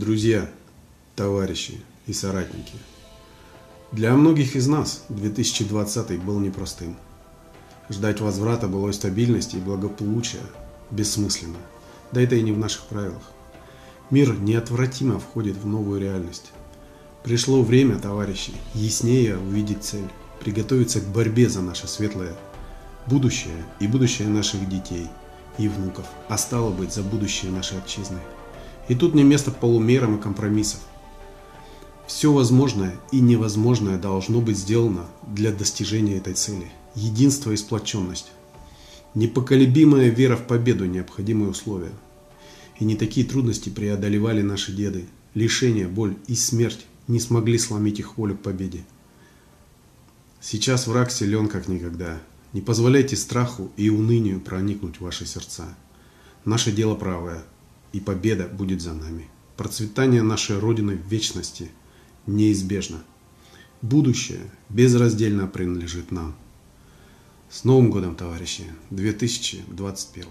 друзья, товарищи и соратники. Для многих из нас 2020 был непростым. Ждать возврата былой стабильности и благополучия бессмысленно. Да это и не в наших правилах. Мир неотвратимо входит в новую реальность. Пришло время, товарищи, яснее увидеть цель, приготовиться к борьбе за наше светлое будущее и будущее наших детей и внуков, а стало быть за будущее нашей отчизны. И тут не место полумерам и компромиссов. Все возможное и невозможное должно быть сделано для достижения этой цели. Единство и сплоченность. Непоколебимая вера в победу – необходимые условия. И не такие трудности преодолевали наши деды. Лишение, боль и смерть не смогли сломить их волю к победе. Сейчас враг силен как никогда. Не позволяйте страху и унынию проникнуть в ваши сердца. Наше дело правое, и победа будет за нами. Процветание нашей Родины в вечности неизбежно. Будущее безраздельно принадлежит нам. С Новым годом, товарищи, 2021.